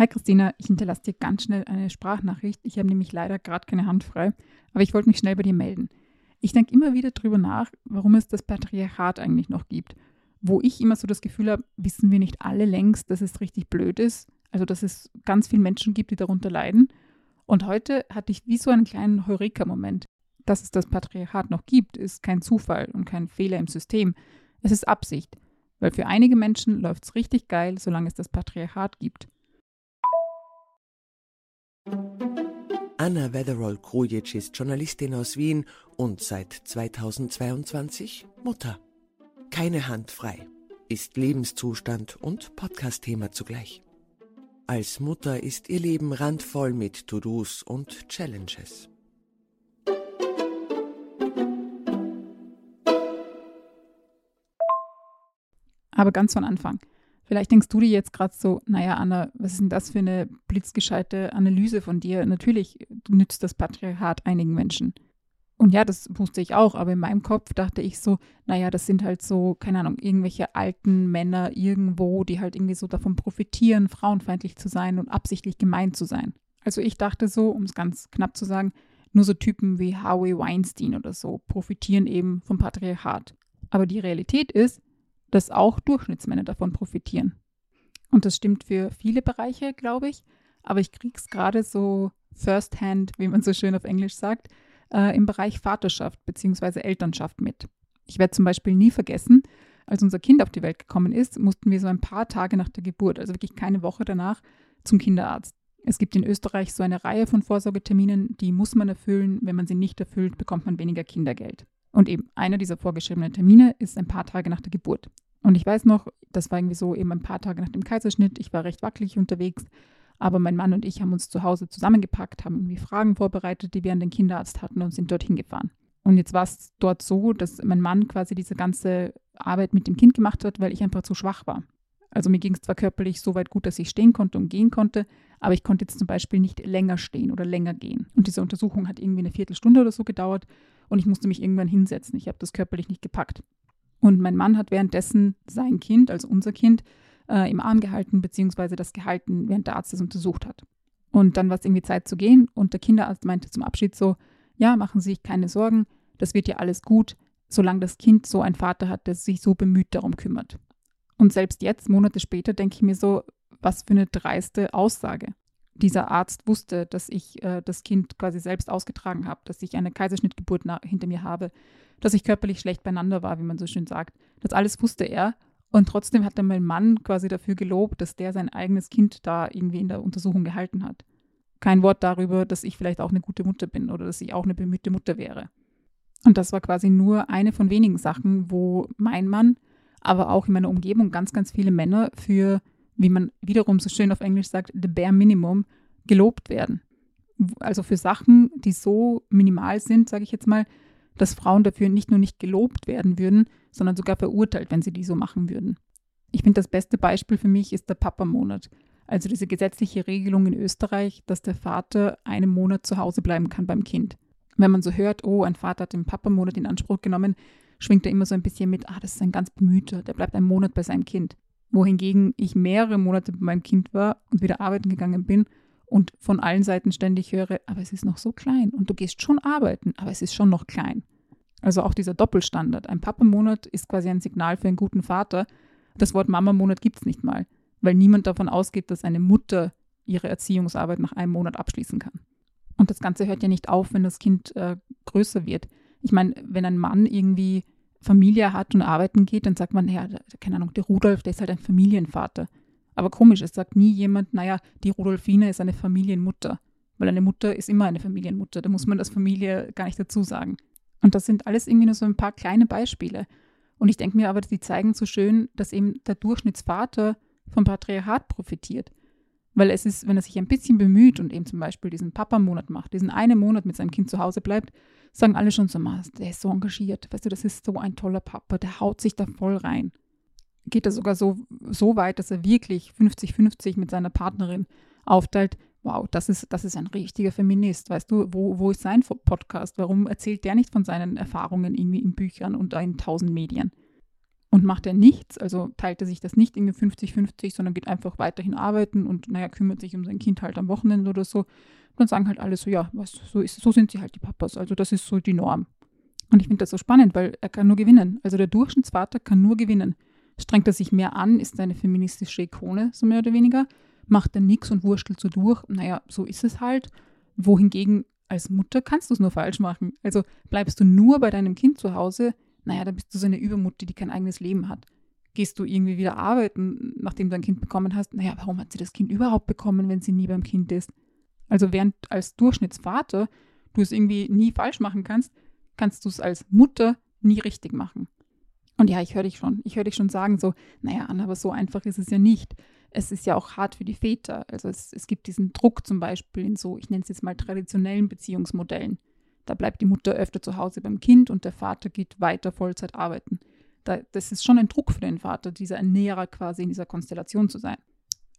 Hi Christina, ich hinterlasse dir ganz schnell eine Sprachnachricht. Ich habe nämlich leider gerade keine Hand frei, aber ich wollte mich schnell bei dir melden. Ich denke immer wieder darüber nach, warum es das Patriarchat eigentlich noch gibt. Wo ich immer so das Gefühl habe, wissen wir nicht alle längst, dass es richtig blöd ist. Also, dass es ganz viele Menschen gibt, die darunter leiden. Und heute hatte ich wie so einen kleinen Heureka-Moment. Dass es das Patriarchat noch gibt, ist kein Zufall und kein Fehler im System. Es ist Absicht. Weil für einige Menschen läuft es richtig geil, solange es das Patriarchat gibt. Anna Wetherall-Krujic ist Journalistin aus Wien und seit 2022 Mutter. Keine Hand frei ist Lebenszustand und Podcast-Thema zugleich. Als Mutter ist ihr Leben randvoll mit To-Dos und Challenges. Aber ganz von Anfang. Vielleicht denkst du dir jetzt gerade so, naja, Anna, was ist denn das für eine blitzgescheite Analyse von dir? Natürlich nützt das Patriarchat einigen Menschen. Und ja, das wusste ich auch, aber in meinem Kopf dachte ich so, naja, das sind halt so, keine Ahnung, irgendwelche alten Männer irgendwo, die halt irgendwie so davon profitieren, frauenfeindlich zu sein und absichtlich gemein zu sein. Also ich dachte so, um es ganz knapp zu sagen, nur so Typen wie Harvey Weinstein oder so profitieren eben vom Patriarchat. Aber die Realität ist, dass auch Durchschnittsmänner davon profitieren. Und das stimmt für viele Bereiche, glaube ich. Aber ich kriege es gerade so firsthand, wie man so schön auf Englisch sagt, äh, im Bereich Vaterschaft bzw. Elternschaft mit. Ich werde zum Beispiel nie vergessen, als unser Kind auf die Welt gekommen ist, mussten wir so ein paar Tage nach der Geburt, also wirklich keine Woche danach, zum Kinderarzt. Es gibt in Österreich so eine Reihe von Vorsorgeterminen, die muss man erfüllen. Wenn man sie nicht erfüllt, bekommt man weniger Kindergeld. Und eben einer dieser vorgeschriebenen Termine ist ein paar Tage nach der Geburt. Und ich weiß noch, das war irgendwie so eben ein paar Tage nach dem Kaiserschnitt. Ich war recht wackelig unterwegs, aber mein Mann und ich haben uns zu Hause zusammengepackt, haben irgendwie Fragen vorbereitet, die wir an den Kinderarzt hatten und sind dorthin gefahren. Und jetzt war es dort so, dass mein Mann quasi diese ganze Arbeit mit dem Kind gemacht hat, weil ich einfach zu schwach war. Also mir ging es zwar körperlich so weit gut, dass ich stehen konnte und gehen konnte, aber ich konnte jetzt zum Beispiel nicht länger stehen oder länger gehen. Und diese Untersuchung hat irgendwie eine Viertelstunde oder so gedauert und ich musste mich irgendwann hinsetzen. Ich habe das körperlich nicht gepackt. Und mein Mann hat währenddessen sein Kind, also unser Kind, äh, im Arm gehalten, beziehungsweise das gehalten, während der Arzt es untersucht hat. Und dann war es irgendwie Zeit zu gehen und der Kinderarzt meinte zum Abschied so, ja, machen Sie sich keine Sorgen, das wird ja alles gut, solange das Kind so einen Vater hat, der sich so bemüht darum kümmert. Und selbst jetzt, Monate später, denke ich mir so, was für eine dreiste Aussage. Dieser Arzt wusste, dass ich äh, das Kind quasi selbst ausgetragen habe, dass ich eine Kaiserschnittgeburt hinter mir habe, dass ich körperlich schlecht beieinander war, wie man so schön sagt. Das alles wusste er. Und trotzdem hat er mein Mann quasi dafür gelobt, dass der sein eigenes Kind da irgendwie in der Untersuchung gehalten hat. Kein Wort darüber, dass ich vielleicht auch eine gute Mutter bin oder dass ich auch eine bemühte Mutter wäre. Und das war quasi nur eine von wenigen Sachen, wo mein Mann, aber auch in meiner Umgebung ganz, ganz viele Männer für, wie man wiederum so schön auf Englisch sagt, the bare minimum gelobt werden. Also für Sachen, die so minimal sind, sage ich jetzt mal, dass Frauen dafür nicht nur nicht gelobt werden würden, sondern sogar verurteilt, wenn sie die so machen würden. Ich finde, das beste Beispiel für mich ist der Papa-Monat. Also diese gesetzliche Regelung in Österreich, dass der Vater einen Monat zu Hause bleiben kann beim Kind. Wenn man so hört, oh, ein Vater hat den Papa-Monat in Anspruch genommen, schwingt er immer so ein bisschen mit, ah, das ist ein ganz bemühter, der bleibt einen Monat bei seinem Kind. Wohingegen ich mehrere Monate bei meinem Kind war und wieder arbeiten gegangen bin und von allen Seiten ständig höre, aber es ist noch so klein und du gehst schon arbeiten, aber es ist schon noch klein. Also auch dieser Doppelstandard. Ein Papamonat ist quasi ein Signal für einen guten Vater. Das Wort Mamamonat gibt es nicht mal, weil niemand davon ausgeht, dass eine Mutter ihre Erziehungsarbeit nach einem Monat abschließen kann. Und das Ganze hört ja nicht auf, wenn das Kind äh, größer wird. Ich meine, wenn ein Mann irgendwie Familie hat und arbeiten geht, dann sagt man, ja, keine Ahnung, der Rudolf, der ist halt ein Familienvater. Aber komisch, es sagt nie jemand, naja, die Rudolfine ist eine Familienmutter. Weil eine Mutter ist immer eine Familienmutter. Da muss man das Familie gar nicht dazu sagen. Und das sind alles irgendwie nur so ein paar kleine Beispiele. Und ich denke mir aber, die zeigen so schön, dass eben der Durchschnittsvater vom Patriarchat profitiert. Weil es ist, wenn er sich ein bisschen bemüht und eben zum Beispiel diesen Papa-Monat macht, diesen einen Monat mit seinem Kind zu Hause bleibt, sagen alle schon so, der ist so engagiert, weißt du, das ist so ein toller Papa, der haut sich da voll rein geht er sogar so, so weit, dass er wirklich 50-50 mit seiner Partnerin aufteilt. Wow, das ist, das ist ein richtiger Feminist. Weißt du, wo, wo ist sein Podcast? Warum erzählt der nicht von seinen Erfahrungen irgendwie in Büchern und in tausend Medien? Und macht er nichts, also teilt er sich das nicht irgendwie 50-50, sondern geht einfach weiterhin arbeiten und naja, kümmert sich um sein Kind halt am Wochenende oder so, dann sagen halt alle so, ja, was, so, ist, so sind sie halt die Papas. Also das ist so die Norm. Und ich finde das so spannend, weil er kann nur gewinnen. Also der Durchschnittsvater kann nur gewinnen. Strengt er sich mehr an, ist eine feministische Ikone, so mehr oder weniger. Macht er nichts und wurstelt so durch. Naja, so ist es halt. Wohingegen als Mutter kannst du es nur falsch machen. Also bleibst du nur bei deinem Kind zu Hause, naja, dann bist du so eine Übermutter, die kein eigenes Leben hat. Gehst du irgendwie wieder arbeiten, nachdem du ein Kind bekommen hast? Naja, warum hat sie das Kind überhaupt bekommen, wenn sie nie beim Kind ist? Also während als Durchschnittsvater du es irgendwie nie falsch machen kannst, kannst du es als Mutter nie richtig machen. Und ja, ich höre dich schon. Ich höre dich schon sagen so, naja, Anna, aber so einfach ist es ja nicht. Es ist ja auch hart für die Väter. Also es, es gibt diesen Druck zum Beispiel in so, ich nenne es jetzt mal traditionellen Beziehungsmodellen. Da bleibt die Mutter öfter zu Hause beim Kind und der Vater geht weiter Vollzeit arbeiten. Da, das ist schon ein Druck für den Vater, dieser Ernährer quasi in dieser Konstellation zu sein.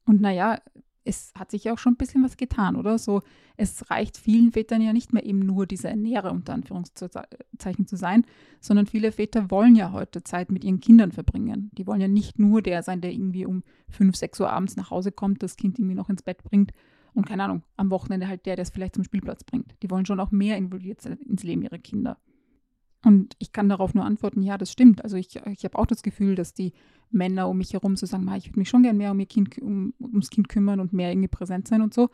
Und naja, es hat sich ja auch schon ein bisschen was getan, oder? So, es reicht vielen Vätern ja nicht mehr eben nur dieser Ernährer unter Anführungszeichen zu sein, sondern viele Väter wollen ja heute Zeit mit ihren Kindern verbringen. Die wollen ja nicht nur der sein, der irgendwie um 5, 6 Uhr abends nach Hause kommt, das Kind irgendwie noch ins Bett bringt, und keine Ahnung, am Wochenende halt der, der es vielleicht zum Spielplatz bringt. Die wollen schon auch mehr involviert sein ins Leben ihrer Kinder. Und ich kann darauf nur antworten, ja, das stimmt. Also ich, ich habe auch das Gefühl, dass die Männer um mich herum so sagen, ich würde mich schon gerne mehr um ihr Kind, um, ums Kind kümmern und mehr irgendwie präsent sein und so.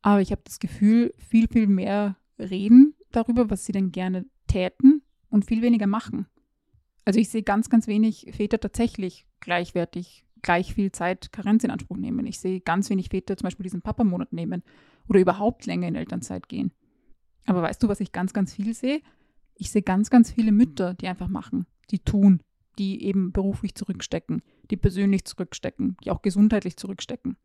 Aber ich habe das Gefühl, viel, viel mehr reden darüber, was sie denn gerne täten und viel weniger machen. Also ich sehe ganz, ganz wenig Väter tatsächlich gleichwertig gleich viel Zeit Karenz in Anspruch nehmen. Ich sehe ganz wenig Väter zum Beispiel diesen Papamonat nehmen oder überhaupt länger in Elternzeit gehen. Aber weißt du, was ich ganz, ganz viel sehe? Ich sehe ganz, ganz viele Mütter, die einfach machen, die tun, die eben beruflich zurückstecken, die persönlich zurückstecken, die auch gesundheitlich zurückstecken.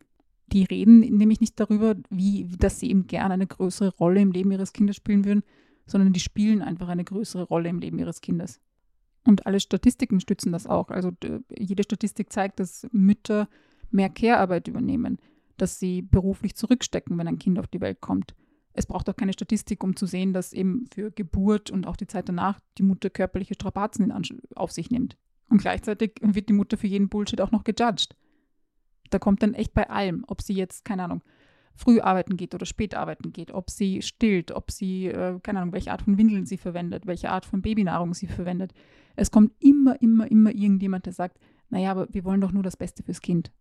Die reden nämlich nicht darüber, wie, dass sie eben gerne eine größere Rolle im Leben ihres Kindes spielen würden, sondern die spielen einfach eine größere Rolle im Leben ihres Kindes. Und alle Statistiken stützen das auch. Also jede Statistik zeigt, dass Mütter mehr Care-Arbeit übernehmen, dass sie beruflich zurückstecken, wenn ein Kind auf die Welt kommt. Es braucht auch keine Statistik, um zu sehen, dass eben für Geburt und auch die Zeit danach die Mutter körperliche Strapazen auf sich nimmt. Und gleichzeitig wird die Mutter für jeden Bullshit auch noch gejudged. Da kommt dann echt bei allem, ob sie jetzt, keine Ahnung, früh arbeiten geht oder spät arbeiten geht, ob sie stillt, ob sie, äh, keine Ahnung, welche Art von Windeln sie verwendet, welche Art von Babynahrung sie verwendet. Es kommt immer, immer, immer irgendjemand, der sagt, naja, aber wir wollen doch nur das Beste fürs Kind.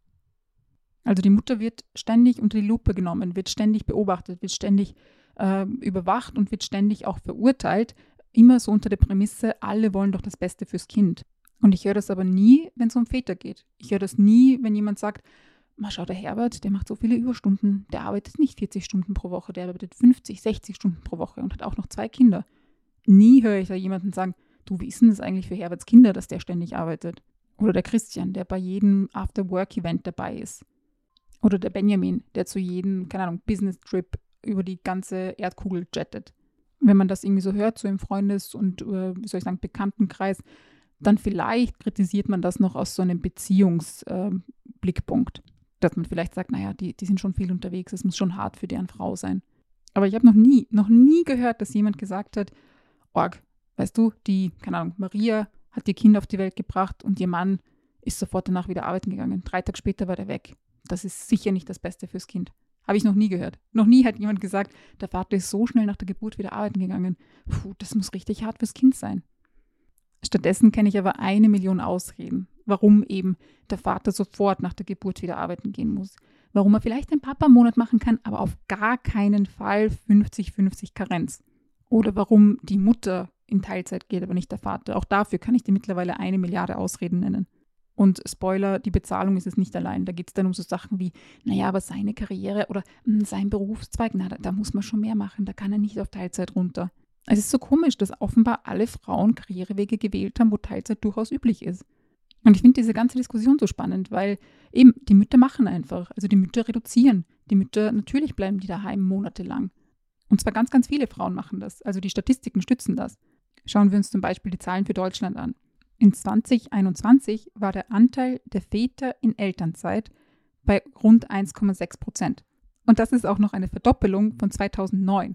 Also die Mutter wird ständig unter die Lupe genommen, wird ständig beobachtet, wird ständig äh, überwacht und wird ständig auch verurteilt, immer so unter der Prämisse, alle wollen doch das Beste fürs Kind. Und ich höre das aber nie, wenn es um Väter geht. Ich höre das nie, wenn jemand sagt, mal schau, der Herbert, der macht so viele Überstunden, der arbeitet nicht 40 Stunden pro Woche, der arbeitet 50, 60 Stunden pro Woche und hat auch noch zwei Kinder. Nie höre ich da jemanden sagen, du, wie ist denn das eigentlich für Herberts Kinder, dass der ständig arbeitet? Oder der Christian, der bei jedem After-Work-Event dabei ist. Oder der Benjamin, der zu jedem, keine Ahnung, Business-Trip über die ganze Erdkugel jettet. Wenn man das irgendwie so hört, so im Freundes- und, äh, wie soll ich sagen, Bekanntenkreis, dann vielleicht kritisiert man das noch aus so einem Beziehungsblickpunkt. Äh, dass man vielleicht sagt, naja, die, die sind schon viel unterwegs, es muss schon hart für deren Frau sein. Aber ich habe noch nie, noch nie gehört, dass jemand gesagt hat, Org, weißt du, die, keine Ahnung, Maria hat ihr Kind auf die Welt gebracht und ihr Mann ist sofort danach wieder arbeiten gegangen. Drei Tage später war der weg. Das ist sicher nicht das Beste fürs Kind. Habe ich noch nie gehört. Noch nie hat jemand gesagt, der Vater ist so schnell nach der Geburt wieder arbeiten gegangen. Puh, das muss richtig hart fürs Kind sein. Stattdessen kenne ich aber eine Million Ausreden, warum eben der Vater sofort nach der Geburt wieder arbeiten gehen muss. Warum er vielleicht einen Papa-Monat machen kann, aber auf gar keinen Fall 50-50 Karenz. Oder warum die Mutter in Teilzeit geht, aber nicht der Vater. Auch dafür kann ich dir mittlerweile eine Milliarde Ausreden nennen. Und Spoiler, die Bezahlung ist es nicht allein. Da geht es dann um so Sachen wie, naja, aber seine Karriere oder mh, hm, sein Berufszweig, na, da, da muss man schon mehr machen, da kann er nicht auf Teilzeit runter. Es ist so komisch, dass offenbar alle Frauen Karrierewege gewählt haben, wo Teilzeit durchaus üblich ist. Und ich finde diese ganze Diskussion so spannend, weil eben die Mütter machen einfach. Also die Mütter reduzieren. Die Mütter, natürlich bleiben die daheim monatelang. Und zwar ganz, ganz viele Frauen machen das. Also die Statistiken stützen das. Schauen wir uns zum Beispiel die Zahlen für Deutschland an. In 2021 war der Anteil der Väter in Elternzeit bei rund 1,6 Prozent. Und das ist auch noch eine Verdoppelung von 2009.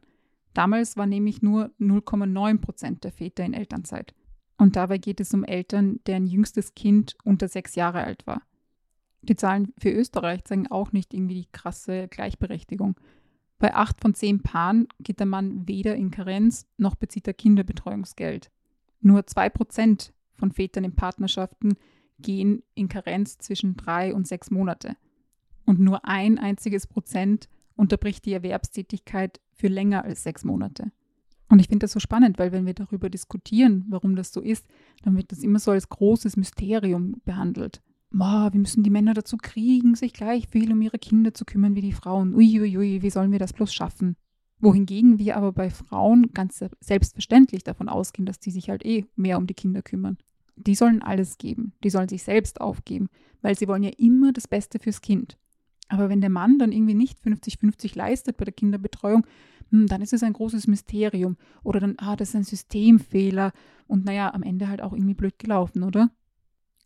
Damals war nämlich nur 0,9 Prozent der Väter in Elternzeit. Und dabei geht es um Eltern, deren jüngstes Kind unter sechs Jahre alt war. Die Zahlen für Österreich zeigen auch nicht irgendwie die krasse Gleichberechtigung. Bei acht von zehn Paaren geht der Mann weder in Karenz noch bezieht er Kinderbetreuungsgeld. Nur zwei Prozent von Vätern in Partnerschaften gehen in Karenz zwischen drei und sechs Monate. Und nur ein einziges Prozent unterbricht die Erwerbstätigkeit für länger als sechs Monate. Und ich finde das so spannend, weil wenn wir darüber diskutieren, warum das so ist, dann wird das immer so als großes Mysterium behandelt. Ma, wir müssen die Männer dazu kriegen, sich gleich viel um ihre Kinder zu kümmern wie die Frauen. Uiuiui, ui, wie sollen wir das bloß schaffen? Wohingegen wir aber bei Frauen ganz selbstverständlich davon ausgehen, dass die sich halt eh mehr um die Kinder kümmern. Die sollen alles geben, die sollen sich selbst aufgeben, weil sie wollen ja immer das Beste fürs Kind. Aber wenn der Mann dann irgendwie nicht 50-50 leistet bei der Kinderbetreuung, hm, dann ist es ein großes Mysterium. Oder dann, ah, das ist ein Systemfehler und naja, am Ende halt auch irgendwie blöd gelaufen, oder?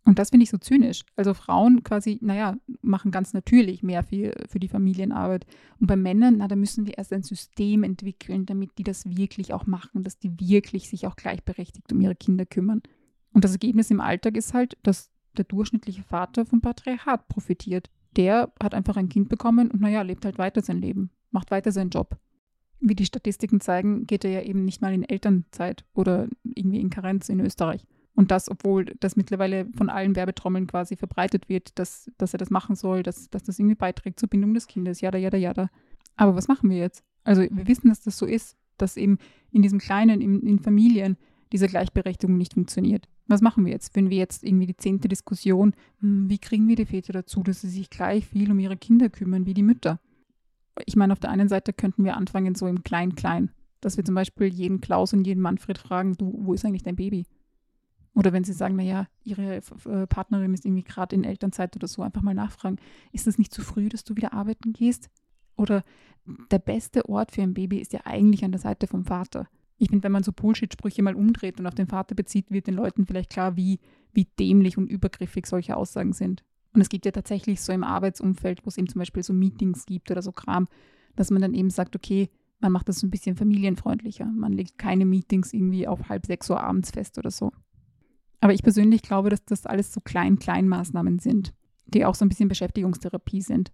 Und das finde ich so zynisch. Also Frauen quasi, naja, machen ganz natürlich mehr für, für die Familienarbeit. Und bei Männern, na, da müssen wir erst ein System entwickeln, damit die das wirklich auch machen, dass die wirklich sich auch gleichberechtigt um ihre Kinder kümmern. Und das Ergebnis im Alltag ist halt, dass der durchschnittliche Vater vom Patriarchat profitiert. Der hat einfach ein Kind bekommen und naja, lebt halt weiter sein Leben, macht weiter seinen Job. Wie die Statistiken zeigen, geht er ja eben nicht mal in Elternzeit oder irgendwie in Karenz in Österreich. Und das, obwohl das mittlerweile von allen Werbetrommeln quasi verbreitet wird, dass, dass er das machen soll, dass, dass das irgendwie beiträgt zur Bindung des Kindes, jada, jada, jada. Aber was machen wir jetzt? Also wir wissen, dass das so ist, dass eben in diesem Kleinen, in, in Familien, diese Gleichberechtigung nicht funktioniert. Was machen wir jetzt? Wenn wir jetzt irgendwie die zehnte Diskussion, hm, wie kriegen wir die Väter dazu, dass sie sich gleich viel um ihre Kinder kümmern wie die Mütter? Ich meine, auf der einen Seite könnten wir anfangen so im Klein-Klein, dass wir zum Beispiel jeden Klaus und jeden Manfred fragen, du, wo ist eigentlich dein Baby? Oder wenn sie sagen, naja, ihre äh, Partnerin ist irgendwie gerade in Elternzeit oder so, einfach mal nachfragen, ist es nicht zu früh, dass du wieder arbeiten gehst? Oder der beste Ort für ein Baby ist ja eigentlich an der Seite vom Vater. Ich finde, wenn man so Bullshit-Sprüche mal umdreht und auf den Vater bezieht, wird den Leuten vielleicht klar, wie, wie dämlich und übergriffig solche Aussagen sind. Und es gibt ja tatsächlich so im Arbeitsumfeld, wo es eben zum Beispiel so Meetings gibt oder so Kram, dass man dann eben sagt, okay, man macht das so ein bisschen familienfreundlicher. Man legt keine Meetings irgendwie auf halb sechs Uhr abends fest oder so. Aber ich persönlich glaube, dass das alles so Klein-Klein-Maßnahmen sind, die auch so ein bisschen Beschäftigungstherapie sind.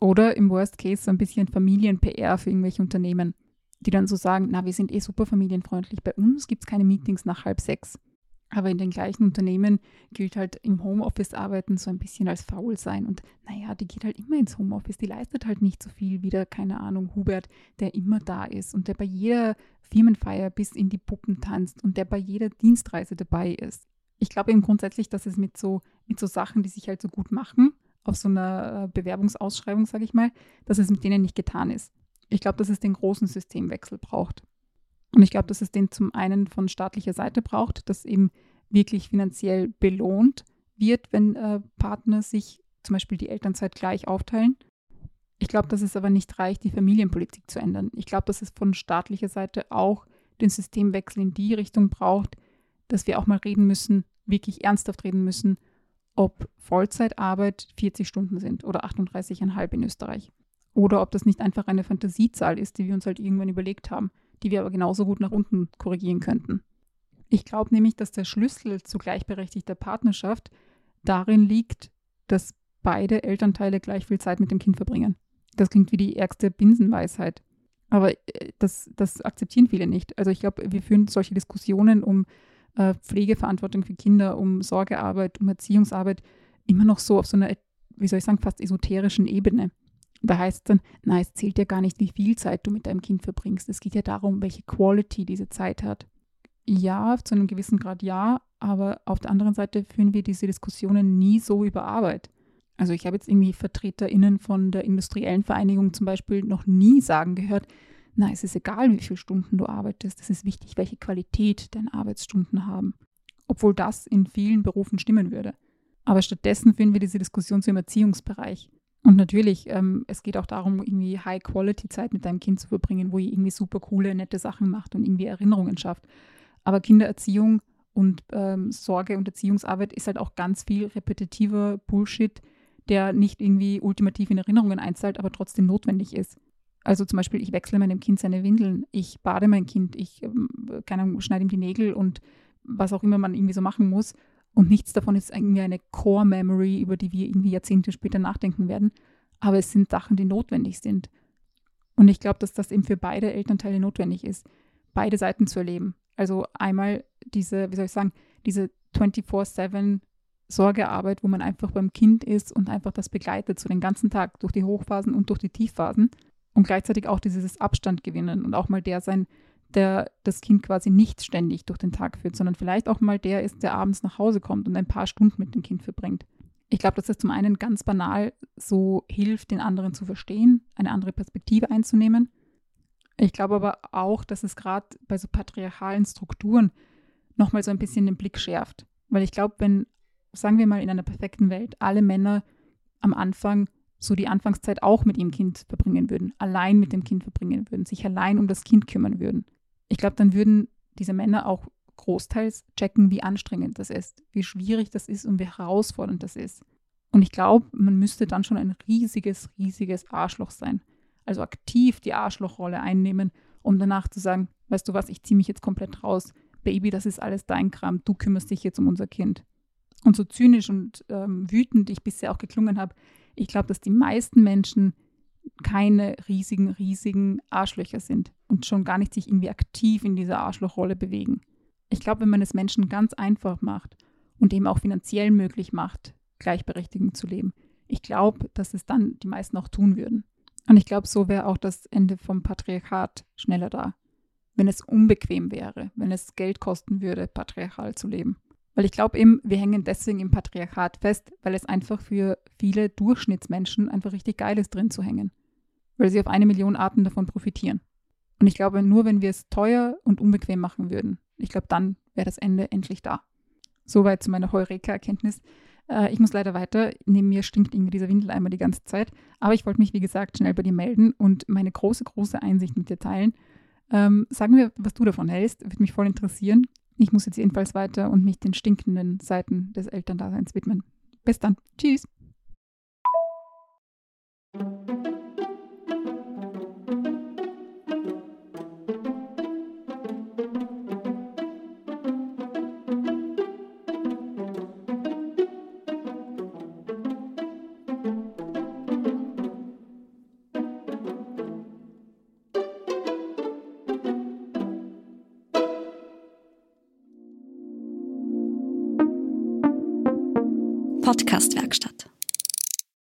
Oder im Worst Case so ein bisschen Familien-PR für irgendwelche Unternehmen, die dann so sagen, na, wir sind eh super familienfreundlich. Bei uns gibt es keine Meetings nach halb sechs. Aber in den gleichen Unternehmen gilt halt im Homeoffice arbeiten so ein bisschen als faul sein. Und naja, die geht halt immer ins Homeoffice. Die leistet halt nicht so viel wie der, keine Ahnung, Hubert, der immer da ist und der bei jeder Firmenfeier bis in die Puppen tanzt und der bei jeder Dienstreise dabei ist ich glaube eben grundsätzlich, dass es mit so, mit so Sachen, die sich halt so gut machen, auf so einer äh, Bewerbungsausschreibung, sage ich mal, dass es mit denen nicht getan ist. Ich glaube, dass es den großen Systemwechsel braucht. Und ich glaube, dass es den zum einen von staatlicher Seite braucht, dass eben wirklich finanziell belohnt wird, wenn äh, Partner sich zum Beispiel die Elternzeit gleich aufteilen. Ich glaube, dass es aber nicht reicht, die Familienpolitik zu ändern. Ich glaube, dass es von staatlicher Seite auch den Systemwechsel in die Richtung braucht, dass wir auch mal reden müssen, wirklich ernsthaft reden müssen, ob Vollzeitarbeit 40 Stunden sind oder 38,5 in Österreich. Oder ob das nicht einfach eine Fantasiezahl ist, die wir uns halt irgendwann überlegt haben, die wir aber genauso gut nach unten korrigieren könnten. Ich glaube nämlich, dass der Schlüssel zu gleichberechtigter Partnerschaft darin liegt, dass beide Elternteile gleich viel Zeit mit dem Kind verbringen. Das klingt wie die ärgste Binsenweisheit. Aber äh, das, das akzeptieren viele nicht. Also ich glaube, wir führen solche Diskussionen um äh, Pflegeverantwortung für Kinder, um Sorgearbeit, um Erziehungsarbeit immer noch so auf so einer, wie soll ich sagen, fast esoterischen Ebene. Da heißt es dann, na, es zählt ja gar nicht, wie viel Zeit du mit deinem Kind verbringst. Es geht ja darum, welche Quality diese Zeit hat. Ja, zu einem gewissen Grad ja, aber auf der anderen Seite führen wir diese Diskussionen nie so über Arbeit. Also ich habe jetzt irgendwie VertreterInnen von der industriellen Vereinigung zum Beispiel noch nie sagen gehört, na, es ist egal, wie viele Stunden du arbeitest. Es ist wichtig, welche Qualität deine Arbeitsstunden haben. Obwohl das in vielen Berufen stimmen würde. Aber stattdessen finden wir diese Diskussion zum Erziehungsbereich. Und natürlich, ähm, es geht auch darum, irgendwie High-Quality-Zeit mit deinem Kind zu verbringen, wo ihr irgendwie super coole, nette Sachen macht und irgendwie Erinnerungen schafft. Aber Kindererziehung und ähm, Sorge und Erziehungsarbeit ist halt auch ganz viel repetitiver Bullshit, der nicht irgendwie ultimativ in Erinnerungen einzahlt, aber trotzdem notwendig ist. Also zum Beispiel, ich wechsle meinem Kind seine Windeln, ich bade mein Kind, ich ähm, keine Ahnung, schneide ihm die Nägel und was auch immer man irgendwie so machen muss. Und nichts davon ist irgendwie eine Core Memory, über die wir irgendwie Jahrzehnte später nachdenken werden. Aber es sind Sachen, die notwendig sind. Und ich glaube, dass das eben für beide Elternteile notwendig ist, beide Seiten zu erleben. Also einmal diese, wie soll ich sagen, diese 24-7 Sorgearbeit, wo man einfach beim Kind ist und einfach das begleitet, so den ganzen Tag durch die Hochphasen und durch die Tiefphasen. Und gleichzeitig auch dieses Abstand gewinnen und auch mal der sein, der das Kind quasi nicht ständig durch den Tag führt, sondern vielleicht auch mal der ist, der abends nach Hause kommt und ein paar Stunden mit dem Kind verbringt. Ich glaube, dass das zum einen ganz banal so hilft, den anderen zu verstehen, eine andere Perspektive einzunehmen. Ich glaube aber auch, dass es gerade bei so patriarchalen Strukturen nochmal so ein bisschen den Blick schärft. Weil ich glaube, wenn, sagen wir mal, in einer perfekten Welt alle Männer am Anfang so die Anfangszeit auch mit ihrem Kind verbringen würden, allein mit dem Kind verbringen würden, sich allein um das Kind kümmern würden. Ich glaube, dann würden diese Männer auch großteils checken, wie anstrengend das ist, wie schwierig das ist und wie herausfordernd das ist. Und ich glaube, man müsste dann schon ein riesiges, riesiges Arschloch sein. Also aktiv die Arschlochrolle einnehmen, um danach zu sagen, weißt du was, ich ziehe mich jetzt komplett raus. Baby, das ist alles dein Kram, du kümmerst dich jetzt um unser Kind. Und so zynisch und ähm, wütend ich bisher auch geklungen habe, ich glaube, dass die meisten Menschen keine riesigen, riesigen Arschlöcher sind und schon gar nicht sich irgendwie aktiv in dieser Arschlochrolle bewegen. Ich glaube, wenn man es Menschen ganz einfach macht und eben auch finanziell möglich macht, Gleichberechtigung zu leben, ich glaube, dass es dann die meisten auch tun würden. Und ich glaube, so wäre auch das Ende vom Patriarchat schneller da. Wenn es unbequem wäre, wenn es Geld kosten würde, patriarchal zu leben. Weil ich glaube eben, wir hängen deswegen im Patriarchat fest, weil es einfach für viele Durchschnittsmenschen einfach richtig geil ist, drin zu hängen. Weil sie auf eine Million Arten davon profitieren. Und ich glaube, nur wenn wir es teuer und unbequem machen würden, ich glaube, dann wäre das Ende endlich da. Soweit zu meiner Heureka-Erkenntnis. Äh, ich muss leider weiter. Neben mir stinkt irgendwie dieser Windeleimer die ganze Zeit. Aber ich wollte mich, wie gesagt, schnell bei dir melden und meine große, große Einsicht mit dir teilen. Ähm, sag mir, was du davon hältst. Würde mich voll interessieren. Ich muss jetzt jedenfalls weiter und mich den stinkenden Seiten des Elterndaseins widmen. Bis dann. Tschüss.